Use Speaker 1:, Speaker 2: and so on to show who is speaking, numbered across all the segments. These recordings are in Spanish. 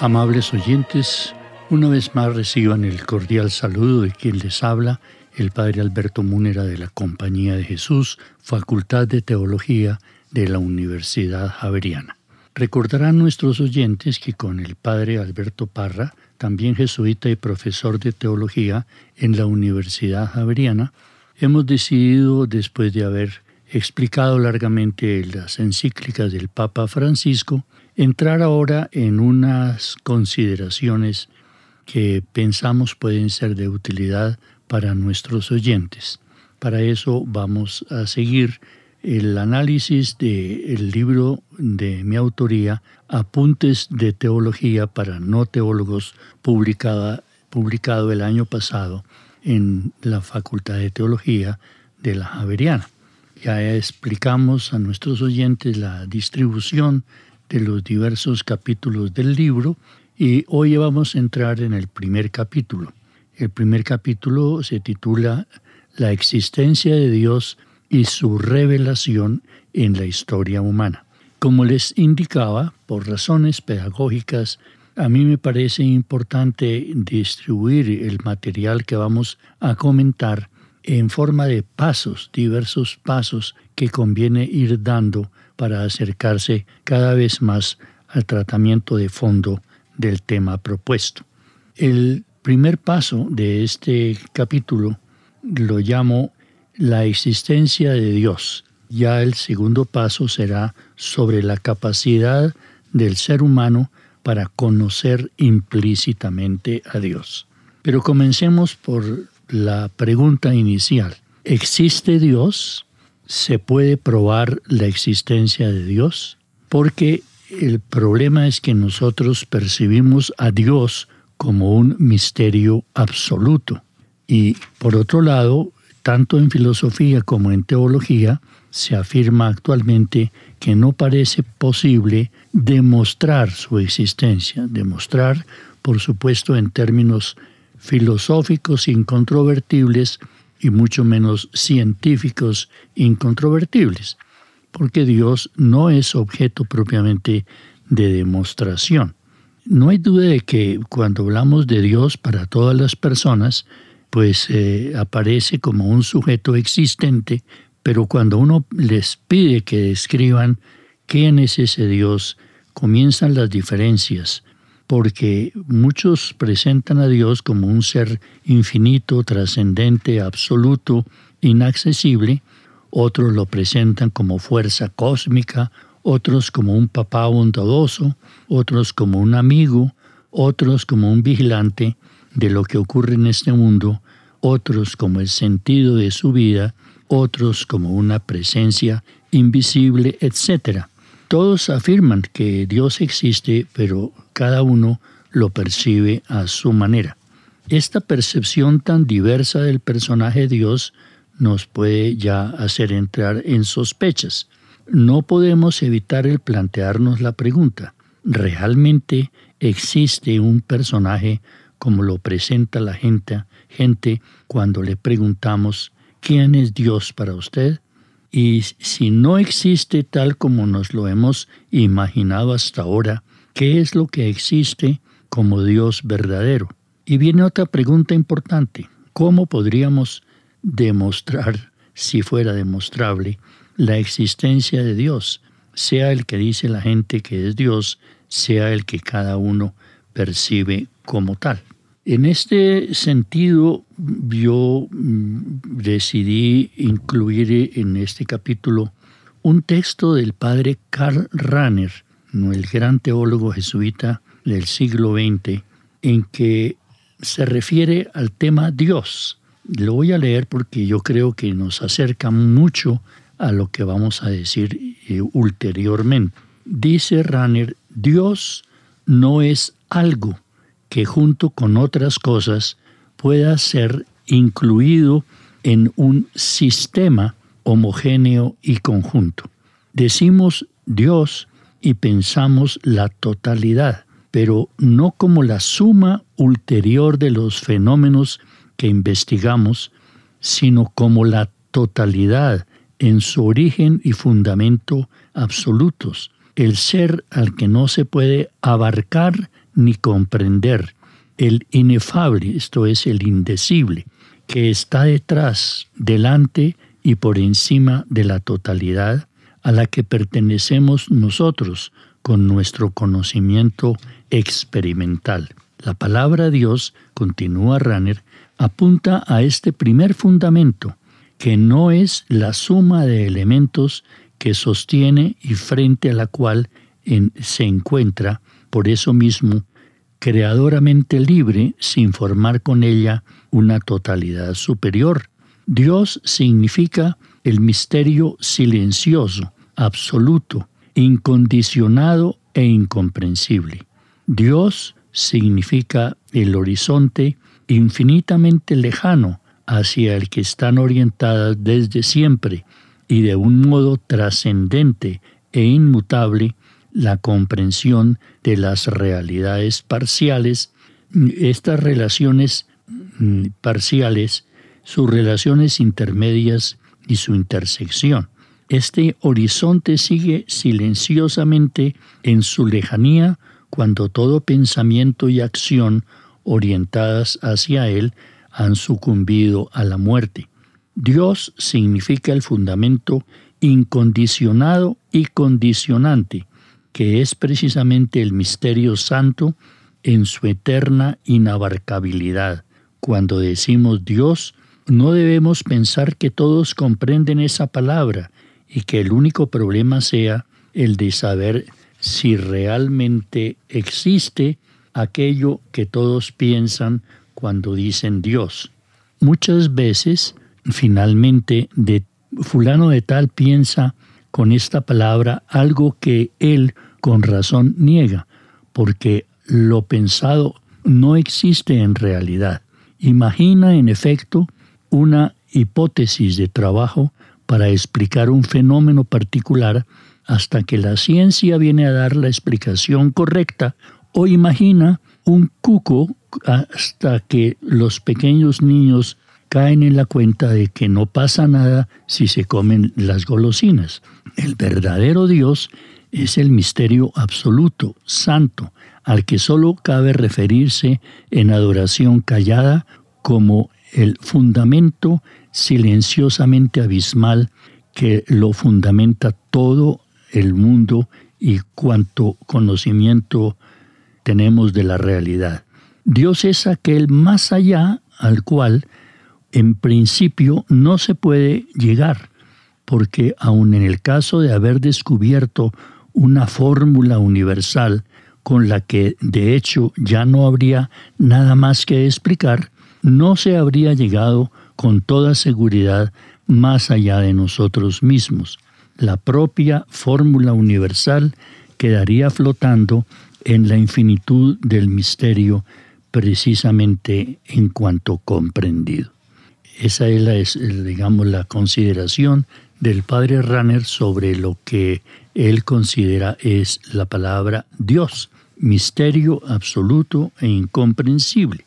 Speaker 1: Amables oyentes, una vez más reciban el cordial saludo de quien les habla, el Padre Alberto Múnera de la Compañía de Jesús, Facultad de Teología de la Universidad Javeriana. Recordarán nuestros oyentes que con el Padre Alberto Parra, también jesuita y profesor de teología en la Universidad Javeriana, hemos decidido, después de haber explicado largamente las encíclicas del Papa Francisco, entrar ahora en unas consideraciones que pensamos pueden ser de utilidad para nuestros oyentes. Para eso vamos a seguir el análisis del libro de mi autoría, Apuntes de Teología para No Teólogos, publicada, publicado el año pasado en la Facultad de Teología de la Javeriana. Ya explicamos a nuestros oyentes la distribución de los diversos capítulos del libro y hoy vamos a entrar en el primer capítulo. El primer capítulo se titula La existencia de Dios y su revelación en la historia humana. Como les indicaba, por razones pedagógicas, a mí me parece importante distribuir el material que vamos a comentar en forma de pasos, diversos pasos que conviene ir dando para acercarse cada vez más al tratamiento de fondo del tema propuesto. El primer paso de este capítulo lo llamo la existencia de Dios. Ya el segundo paso será sobre la capacidad del ser humano para conocer implícitamente a Dios. Pero comencemos por la pregunta inicial. ¿Existe Dios? Se puede probar la existencia de Dios, porque el problema es que nosotros percibimos a Dios como un misterio absoluto. Y por otro lado, tanto en filosofía como en teología, se afirma actualmente que no parece posible demostrar su existencia, demostrar, por supuesto, en términos filosóficos incontrovertibles, y mucho menos científicos incontrovertibles, porque Dios no es objeto propiamente de demostración. No hay duda de que cuando hablamos de Dios para todas las personas, pues eh, aparece como un sujeto existente, pero cuando uno les pide que describan quién es ese Dios, comienzan las diferencias porque muchos presentan a Dios como un ser infinito, trascendente, absoluto, inaccesible, otros lo presentan como fuerza cósmica, otros como un papá bondadoso, otros como un amigo, otros como un vigilante de lo que ocurre en este mundo, otros como el sentido de su vida, otros como una presencia invisible, etc. Todos afirman que Dios existe, pero cada uno lo percibe a su manera. Esta percepción tan diversa del personaje Dios nos puede ya hacer entrar en sospechas. No podemos evitar el plantearnos la pregunta, ¿realmente existe un personaje como lo presenta la gente, gente cuando le preguntamos ¿quién es Dios para usted? Y si no existe tal como nos lo hemos imaginado hasta ahora, ¿qué es lo que existe como Dios verdadero? Y viene otra pregunta importante. ¿Cómo podríamos demostrar, si fuera demostrable, la existencia de Dios, sea el que dice la gente que es Dios, sea el que cada uno percibe como tal? En este sentido, yo mm, decidí incluir en este capítulo un texto del padre Karl Rahner, el gran teólogo jesuita del siglo XX, en que se refiere al tema Dios. Lo voy a leer porque yo creo que nos acerca mucho a lo que vamos a decir eh, ulteriormente. Dice Rahner, Dios no es algo que junto con otras cosas pueda ser incluido en un sistema homogéneo y conjunto. Decimos Dios y pensamos la totalidad, pero no como la suma ulterior de los fenómenos que investigamos, sino como la totalidad en su origen y fundamento absolutos, el ser al que no se puede abarcar ni comprender, el inefable, esto es el indecible, que está detrás, delante y por encima de la totalidad a la que pertenecemos nosotros con nuestro conocimiento experimental. La palabra Dios, continúa Ranner, apunta a este primer fundamento, que no es la suma de elementos que sostiene y frente a la cual se encuentra, por eso mismo, creadoramente libre sin formar con ella una totalidad superior. Dios significa el misterio silencioso, absoluto, incondicionado e incomprensible. Dios significa el horizonte infinitamente lejano hacia el que están orientadas desde siempre y de un modo trascendente e inmutable la comprensión de las realidades parciales, estas relaciones mm, parciales, sus relaciones intermedias y su intersección. Este horizonte sigue silenciosamente en su lejanía cuando todo pensamiento y acción orientadas hacia él han sucumbido a la muerte. Dios significa el fundamento incondicionado y condicionante, que es precisamente el misterio santo en su eterna inabarcabilidad. Cuando decimos Dios, no debemos pensar que todos comprenden esa palabra y que el único problema sea el de saber si realmente existe aquello que todos piensan cuando dicen Dios. Muchas veces, finalmente, fulano de tal piensa con esta palabra algo que él con razón niega, porque lo pensado no existe en realidad. Imagina, en efecto, una hipótesis de trabajo para explicar un fenómeno particular hasta que la ciencia viene a dar la explicación correcta o imagina un cuco hasta que los pequeños niños caen en la cuenta de que no pasa nada si se comen las golosinas. El verdadero Dios es el misterio absoluto, santo, al que solo cabe referirse en adoración callada como el fundamento silenciosamente abismal que lo fundamenta todo el mundo y cuanto conocimiento tenemos de la realidad. Dios es aquel más allá al cual en principio no se puede llegar, porque aun en el caso de haber descubierto una fórmula universal con la que de hecho ya no habría nada más que explicar, no se habría llegado con toda seguridad más allá de nosotros mismos. La propia fórmula universal quedaría flotando en la infinitud del misterio precisamente en cuanto comprendido. Esa es, la, digamos, la consideración del padre Runner sobre lo que él considera es la palabra Dios, misterio absoluto e incomprensible.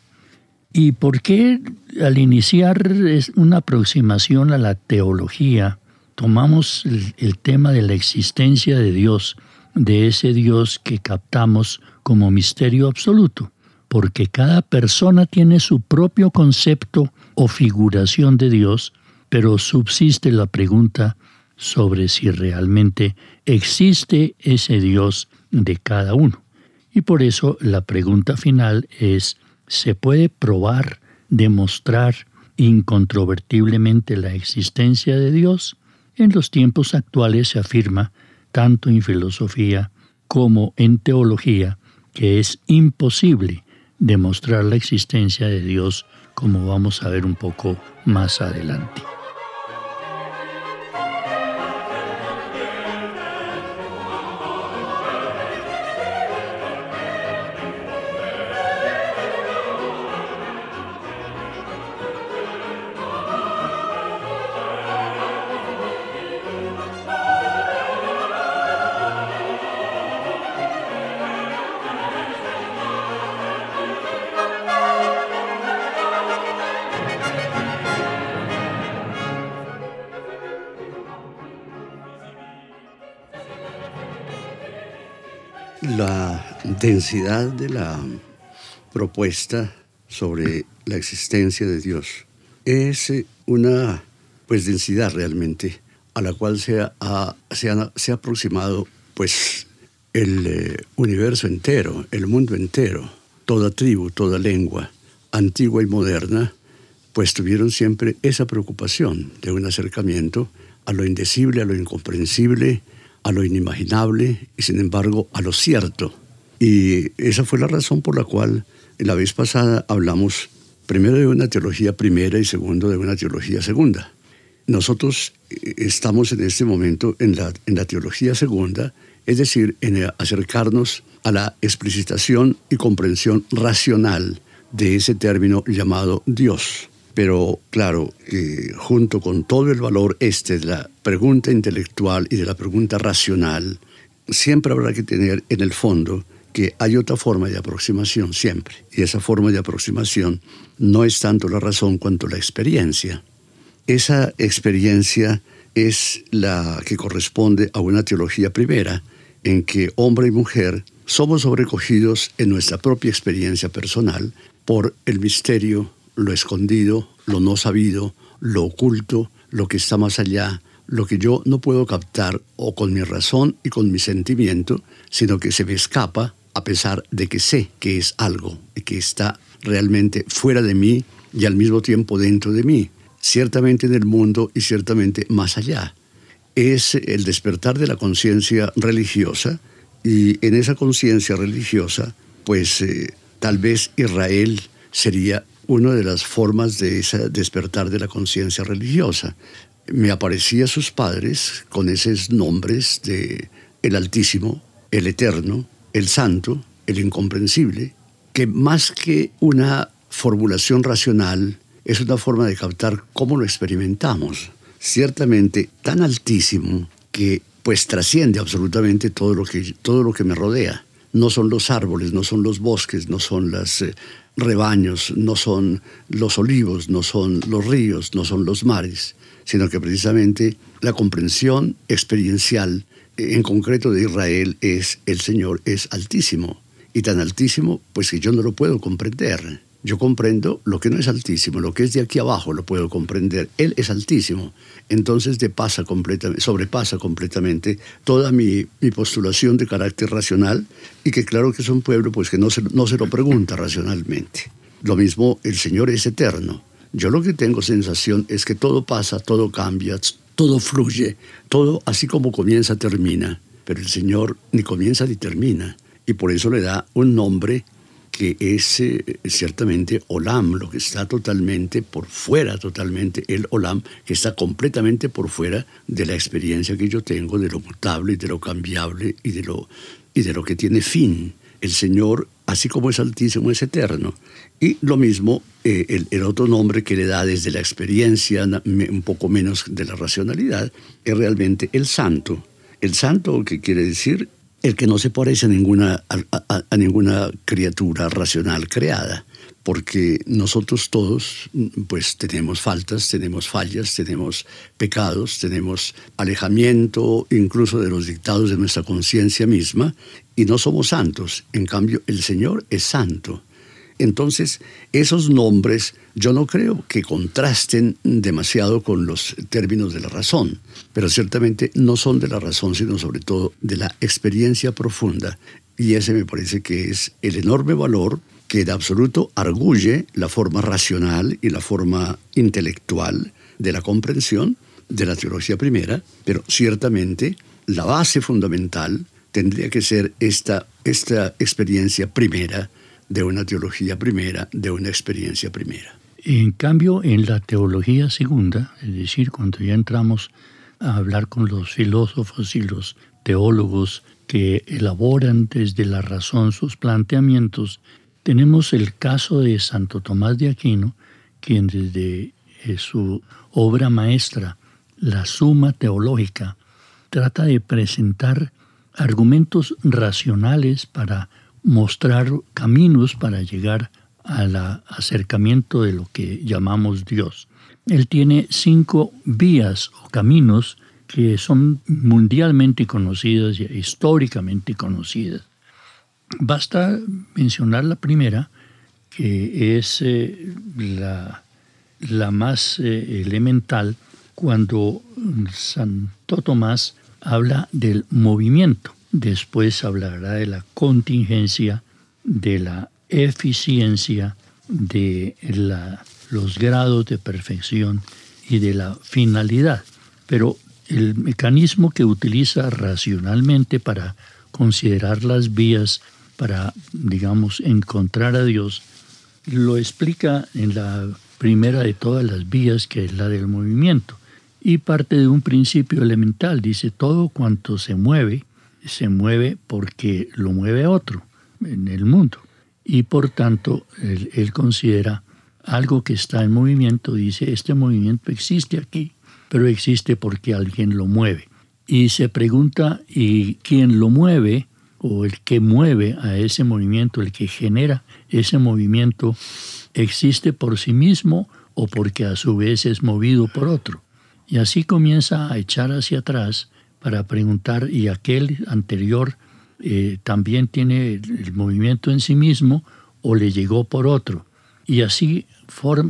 Speaker 1: ¿Y por qué al iniciar una aproximación a la teología tomamos el, tema de la existencia de Dios, de ese Dios que captamos como misterio absoluto? Porque cada persona tiene su propio concepto o figuración de Dios, pero subsiste la pregunta sobre si realmente existe ese Dios de cada uno. Y por eso la pregunta final es, ¿se puede probar, demostrar incontrovertiblemente la existencia de Dios? En los tiempos actuales se afirma, tanto en filosofía como en teología, que es imposible demostrar la existencia de Dios, como vamos a ver un poco más adelante.
Speaker 2: La densidad de la propuesta sobre la existencia de Dios es eh, una pues densidad realmente a la cual se ha, se ha, aproximado pues el eh, universo entero, el mundo entero, toda tribu, toda lengua, antigua y moderna, pues tuvieron siempre esa preocupación de un acercamiento a lo indecible, a lo incomprensible, a lo inimaginable y sin embargo a lo cierto. Y esa fue la razón por la cual la vez pasada hablamos primero de una teología primera y segundo de una teología segunda. Nosotros eh, estamos en este momento en la, en la teología segunda, es decir, en acercarnos a la explicitación y comprensión racional de ese término llamado Dios. Pero claro, junto con todo el valor este de la pregunta intelectual y de la pregunta racional, siempre habrá que tener en el fondo que hay otra forma de aproximación siempre. Y esa forma de aproximación no es tanto la razón cuanto la experiencia. Esa experiencia es la que corresponde a una teología primera, en que hombre y mujer somos sobrecogidos en nuestra propia experiencia personal por el misterio lo escondido, lo no sabido, lo oculto, lo que está más allá, lo que yo no puedo captar o con mi razón y con mi sentimiento, sino que se me escapa a pesar de que sé que es algo y que está realmente fuera de mí y al mismo tiempo dentro de mí, ciertamente en el mundo y ciertamente más allá. Es el despertar de la conciencia religiosa y en esa conciencia religiosa, pues eh, tal vez Israel sería una de las formas de ese despertar de la conciencia religiosa. Me aparecía sus padres con esos nombres de el Altísimo, el Eterno, el Santo, el Incomprensible, que más que una formulación racional, es una forma de captar cómo lo experimentamos. Ciertamente tan altísimo que pues trasciende absolutamente todo lo que, todo lo que me rodea. No son los árboles, no son los bosques, no son las, eh, rebaños, no son los olivos, no son los ríos, no son los mares, sino que precisamente la comprensión experiencial en concreto de Israel es el Señor es altísimo y tan altísimo pues que yo no lo puedo comprender. Yo comprendo lo que no es altísimo, lo que es de aquí abajo lo puedo comprender. Él es altísimo. Entonces depasa completamente, sobrepasa completamente toda mi, postulación de carácter racional y que claro que es un pueblo pues que no se, no se lo pregunta racionalmente. Lo mismo, el Señor es eterno. Yo lo que tengo sensación es que todo pasa, todo cambia, todo fluye, todo así como comienza, termina. Pero el Señor ni comienza ni termina. Y por eso le da un nombre que es eh, ciertamente Olam, lo que está totalmente por fuera, totalmente el Olam, que está completamente por fuera de la experiencia que yo tengo de lo mutable y de lo cambiable y de lo, y de lo que tiene fin. El Señor, así como es altísimo, es eterno. Y lo mismo, eh, el, el, otro nombre que le da desde la experiencia, un poco menos de la racionalidad, es realmente el santo. El santo, que quiere decir el que no se parece a ninguna, a, ninguna criatura racional creada, porque nosotros todos pues tenemos faltas, tenemos fallas, tenemos pecados, tenemos alejamiento incluso de los dictados de nuestra conciencia misma y no somos santos. En cambio, el Señor es santo. Entonces, esos nombres yo no creo que contrasten demasiado con los términos de la razón, pero ciertamente no son de la razón, sino sobre todo de la experiencia profunda. Y ese me parece que es el enorme valor que de absoluto arguye la forma racional y la forma intelectual de la comprensión de la teología primera, pero ciertamente la base fundamental tendría que ser esta, esta experiencia primera de una teología primera, de una experiencia primera.
Speaker 1: En cambio, en la teología segunda, es decir, cuando ya entramos a hablar con los filósofos y los teólogos que elaboran desde la razón sus planteamientos, tenemos el caso de Santo Tomás de Aquino, quien desde eh, su obra maestra, la Suma Teológica, trata de presentar argumentos racionales para mostrar caminos para llegar al acercamiento de lo que llamamos Dios. Él tiene cinco vías o caminos que son mundialmente conocidas y históricamente conocidas. Basta mencionar la primera, que es eh, la, la, más eh, elemental cuando Santo Tomás habla del movimiento. Después hablará de la contingencia, de la eficiencia, de los grados de perfección y de la finalidad. Pero el mecanismo que utiliza racionalmente para considerar las vías para, digamos, encontrar a Dios, lo explica en la primera de todas las vías, que es la del movimiento. Y parte de un principio elemental, dice, todo cuanto se mueve se mueve porque lo mueve otro en el mundo. Y por tanto, él, considera algo que está en movimiento, dice, este movimiento existe aquí, pero existe porque alguien lo mueve. Y se pregunta, ¿y quién lo mueve? o el que mueve a ese movimiento, el que genera ese movimiento, existe por sí mismo o porque a su vez es movido por otro. Y así comienza a echar hacia atrás para preguntar, ¿y aquel anterior eh, también tiene el movimiento en sí mismo o le llegó por otro? Y así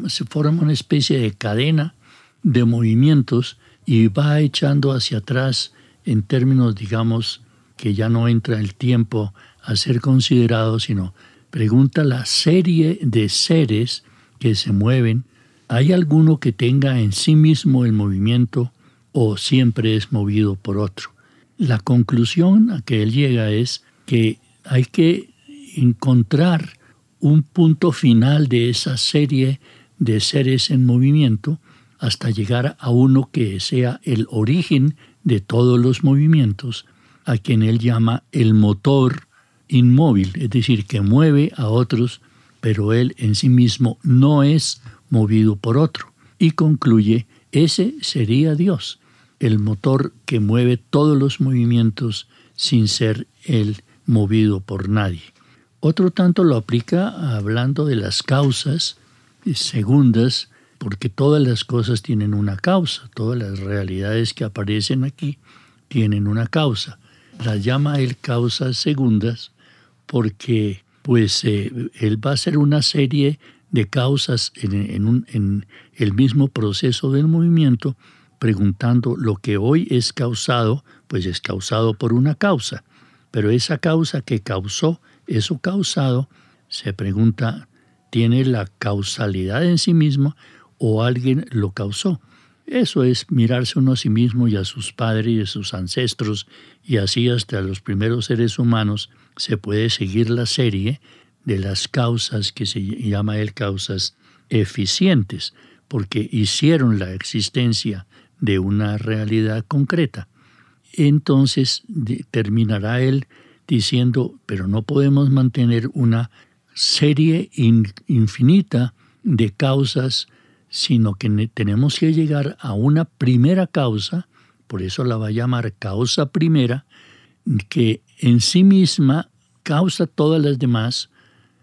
Speaker 1: se forma una especie de cadena de movimientos y va echando hacia atrás en términos, digamos, que ya no entra el tiempo a ser considerado, sino pregunta la serie de seres que se mueven. ¿Hay alguno que tenga en sí mismo el movimiento o siempre es movido por otro. La conclusión a que él llega es que hay que encontrar un punto final de esa serie de seres en movimiento hasta llegar a uno que sea el origen de todos los movimientos, a quien él llama el motor inmóvil, es decir, que mueve a otros, pero él en sí mismo no es movido por otro. Y concluye, ese sería Dios el motor que mueve todos los movimientos sin ser él movido por nadie. Otro tanto lo aplica hablando de las causas segundas, porque todas las cosas tienen una causa, todas las realidades que aparecen aquí tienen una causa. Las llama él causas segundas porque pues eh, él va a hacer una serie de causas en el mismo proceso del movimiento preguntando lo que hoy es causado, pues es causado por una causa, pero esa causa que causó eso causado, se pregunta, ¿tiene la causalidad en sí mismo o alguien lo causó? Eso es mirarse uno a sí mismo y a sus padres y a sus ancestros y así hasta los primeros seres humanos se puede seguir la serie de las causas que se llama él causas eficientes, porque hicieron la existencia de una realidad concreta. Entonces terminará él diciendo, pero no podemos mantener una serie infinita de causas, sino que tenemos que llegar a una primera causa, por eso la va a llamar causa primera, que en sí misma causa todas las demás,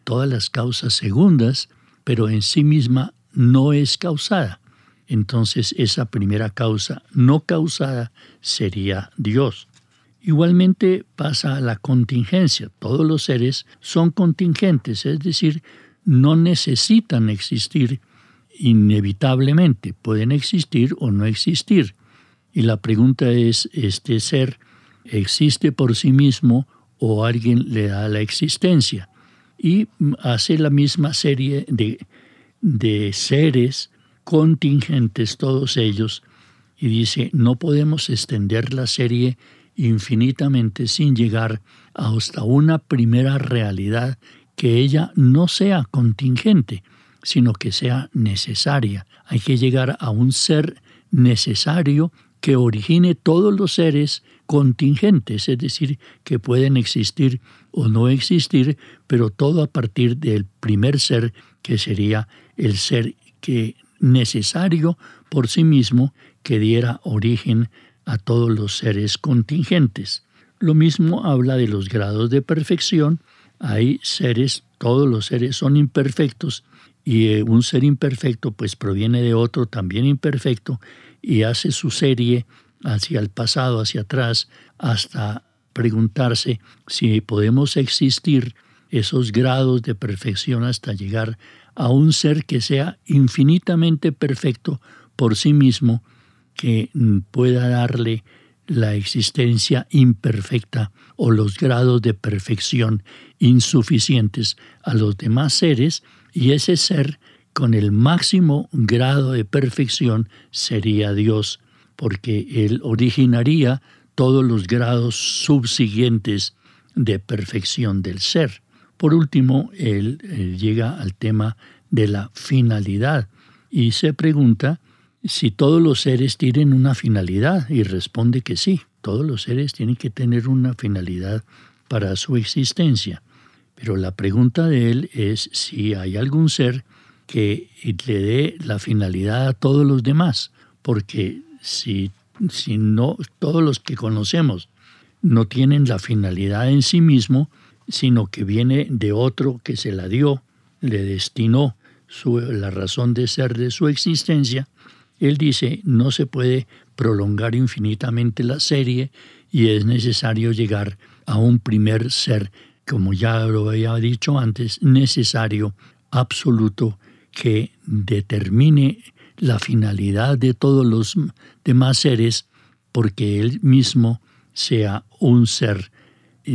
Speaker 1: todas las causas segundas, pero en sí misma no es causada entonces esa primera causa no causada sería Dios. Igualmente pasa la contingencia. Todos los seres son contingentes, es decir, no necesitan existir inevitablemente, pueden existir o no existir. Y la pregunta es, ¿este ser existe por sí mismo o alguien le da la existencia? Y hace la misma serie de, de seres contingentes, todos ellos, y dice, no podemos extender la serie infinitamente sin llegar hasta una primera realidad que ella no sea contingente, sino que sea necesaria. Hay que llegar a un ser necesario que origine todos los seres contingentes, es decir, que pueden existir o no existir, pero todo a partir del primer ser que sería el ser que necesario por sí mismo que diera origen a todos los seres contingentes. Lo mismo habla de los grados de perfección. Hay seres, todos los seres son imperfectos y eh, un ser imperfecto pues proviene de otro también imperfecto y hace su serie hacia el pasado, hacia atrás, hasta preguntarse si podemos existir esos grados de perfección hasta llegar a un ser que sea infinitamente perfecto por sí mismo que pueda darle la existencia imperfecta o los grados de perfección insuficientes a los demás seres y ese ser con el máximo grado de perfección sería Dios, porque Él originaría todos los grados subsiguientes de perfección del ser. Por último, él, llega al tema de la finalidad y se pregunta si todos los seres tienen una finalidad y responde que sí, todos los seres tienen que tener una finalidad para su existencia. Pero la pregunta de él es si hay algún ser que le dé la finalidad a todos los demás, porque si, si no, todos los que conocemos no tienen la finalidad en sí mismo, sino que viene de otro que se la dio, le destinó la razón de ser de su existencia, él dice, no se puede prolongar infinitamente la serie y es necesario llegar a un primer ser, como ya lo había dicho antes, necesario, absoluto, que determine la finalidad de todos los demás seres, porque él mismo sea un ser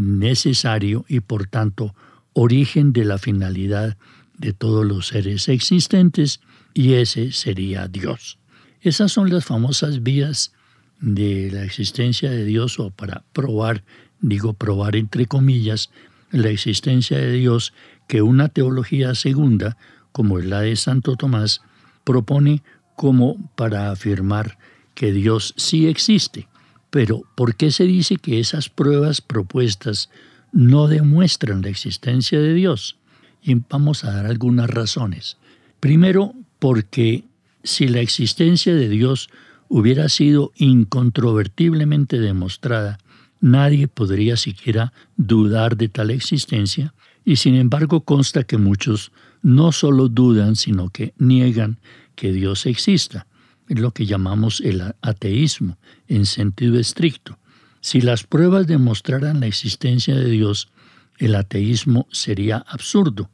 Speaker 1: necesario y por tanto origen de la finalidad de todos los seres existentes, y ese sería Dios. Esas son las famosas vías de la existencia de Dios o para probar, digo probar entre comillas, la existencia de Dios que una teología segunda, como es la de Santo Tomás, propone como para afirmar que Dios sí existe. Pero ¿por qué se dice que esas pruebas propuestas no demuestran la existencia de Dios? Y vamos a dar algunas razones. Primero, porque si la existencia de Dios hubiera sido incontrovertiblemente demostrada, nadie podría siquiera dudar de tal existencia, y sin embargo consta que muchos no solo dudan, sino que niegan que Dios exista. Lo que llamamos el ateísmo en sentido estricto. Si las pruebas demostraran la existencia de Dios, el ateísmo sería absurdo,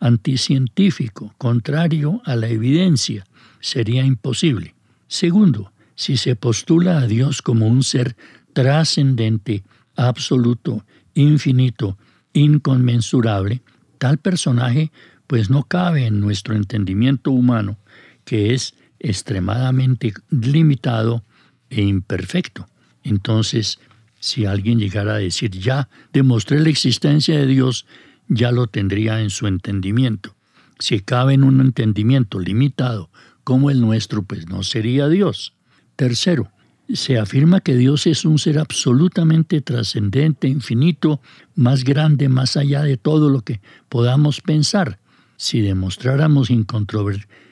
Speaker 1: anticientífico, contrario a la evidencia, sería imposible. Segundo, si se postula a Dios como un ser trascendente, absoluto, infinito, inconmensurable, tal personaje pues no cabe en nuestro entendimiento humano, que es extremadamente limitado e imperfecto. Entonces, si alguien llegara a decir, ya demostré la existencia de Dios, ya lo tendría en su entendimiento. Si cabe en un entendimiento limitado como el nuestro, pues no sería Dios. Tercero, se afirma que Dios es un ser absolutamente trascendente, infinito, más grande, más allá de todo lo que podamos pensar. Si demostráramos incontrovertiblemente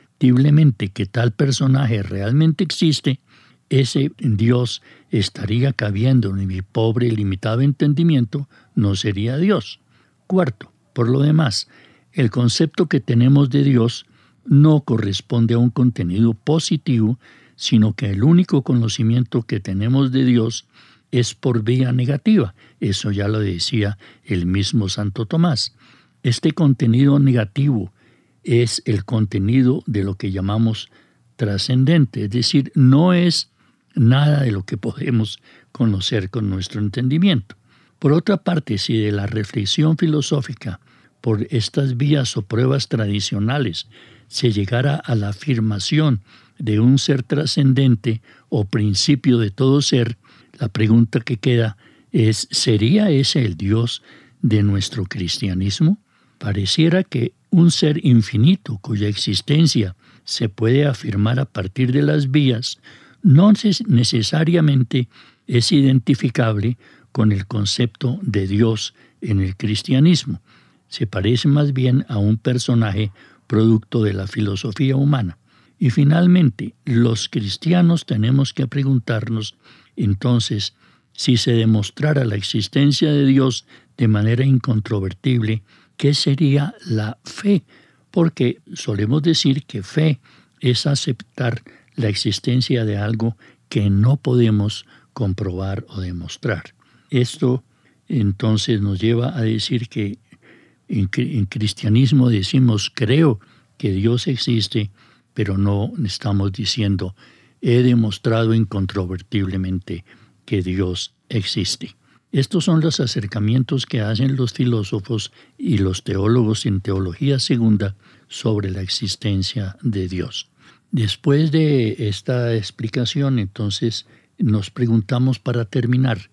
Speaker 1: que tal personaje realmente existe, ese Dios estaría cabiendo en mi pobre y limitado entendimiento, no sería Dios. Cuarto, por lo demás, el concepto que tenemos de Dios no corresponde a un contenido positivo, sino que el único conocimiento que tenemos de Dios es por vía negativa. Eso ya lo decía el mismo Santo Tomás. Este contenido negativo es el contenido de lo que llamamos trascendente, es decir, no es nada de lo que podemos conocer con nuestro entendimiento. Por otra parte, si de la reflexión filosófica por estas vías o pruebas tradicionales se llegara a la afirmación de un ser trascendente o principio de todo ser, la pregunta que queda es, ¿sería ese el Dios de nuestro cristianismo? Pareciera que un ser infinito cuya existencia se puede afirmar a partir de las vías no necesariamente es identificable con el concepto de Dios en el cristianismo. Se parece más bien a un personaje producto de la filosofía humana. Y finalmente, los cristianos tenemos que preguntarnos entonces si se demostrara la existencia de Dios de manera incontrovertible, ¿qué sería la fe? Porque solemos decir que fe es aceptar la existencia de algo que no podemos comprobar o demostrar. Esto entonces nos lleva a decir que en, cristianismo decimos creo que Dios existe, pero no estamos diciendo he demostrado incontrovertiblemente que Dios existe. Estos son los acercamientos que hacen los filósofos y los teólogos en teología segunda sobre la existencia de Dios. Después de esta explicación, entonces, nos preguntamos para terminar,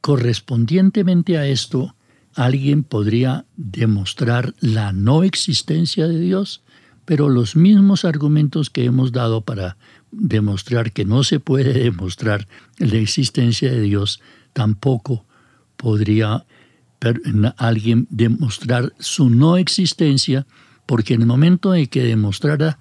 Speaker 1: correspondientemente a esto, ¿alguien podría demostrar la no existencia de Dios? Pero los mismos argumentos que hemos dado para demostrar que no se puede demostrar la existencia de Dios, tampoco podría alguien demostrar su no existencia, porque en el momento en que demostrara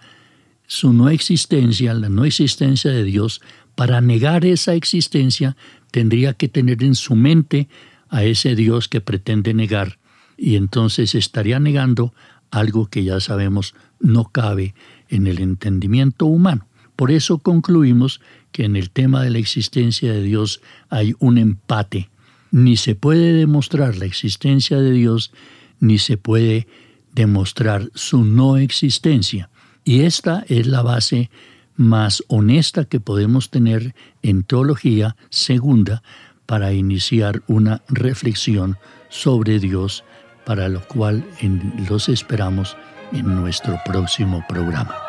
Speaker 1: su no existencia, la no existencia de Dios, para negar esa existencia tendría que tener en su mente a ese Dios que pretende negar y entonces estaría negando algo que ya sabemos no cabe en el entendimiento humano. Por eso concluimos que en el tema de la existencia de Dios hay un empate. Ni se puede demostrar la existencia de Dios, ni se puede demostrar su no existencia. Y esta es la base más honesta que podemos tener en teología segunda para iniciar una reflexión sobre Dios, para lo cual los esperamos en nuestro próximo programa.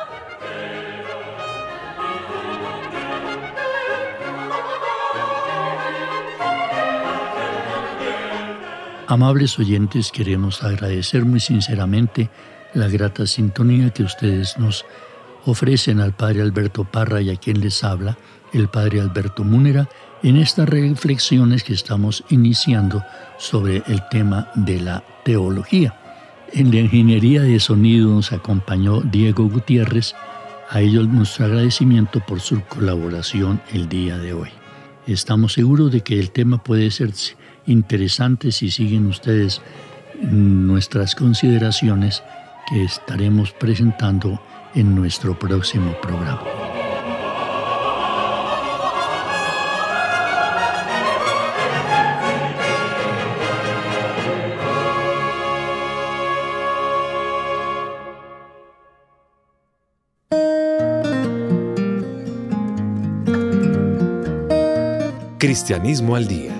Speaker 1: Amables oyentes, queremos agradecer muy sinceramente la grata sintonía que ustedes nos ofrecen al Padre Alberto Parra y a quien les habla, el Padre Alberto Múnera, en estas reflexiones que estamos iniciando sobre el tema de la teología. En la ingeniería de sonido nos acompañó Diego Gutiérrez, a ellos nuestro agradecimiento por su colaboración el día de hoy. Estamos seguros de que el tema puede ser interesante si siguen ustedes nuestras consideraciones que estaremos presentando en nuestro próximo programa.
Speaker 3: Cristianismo al Día.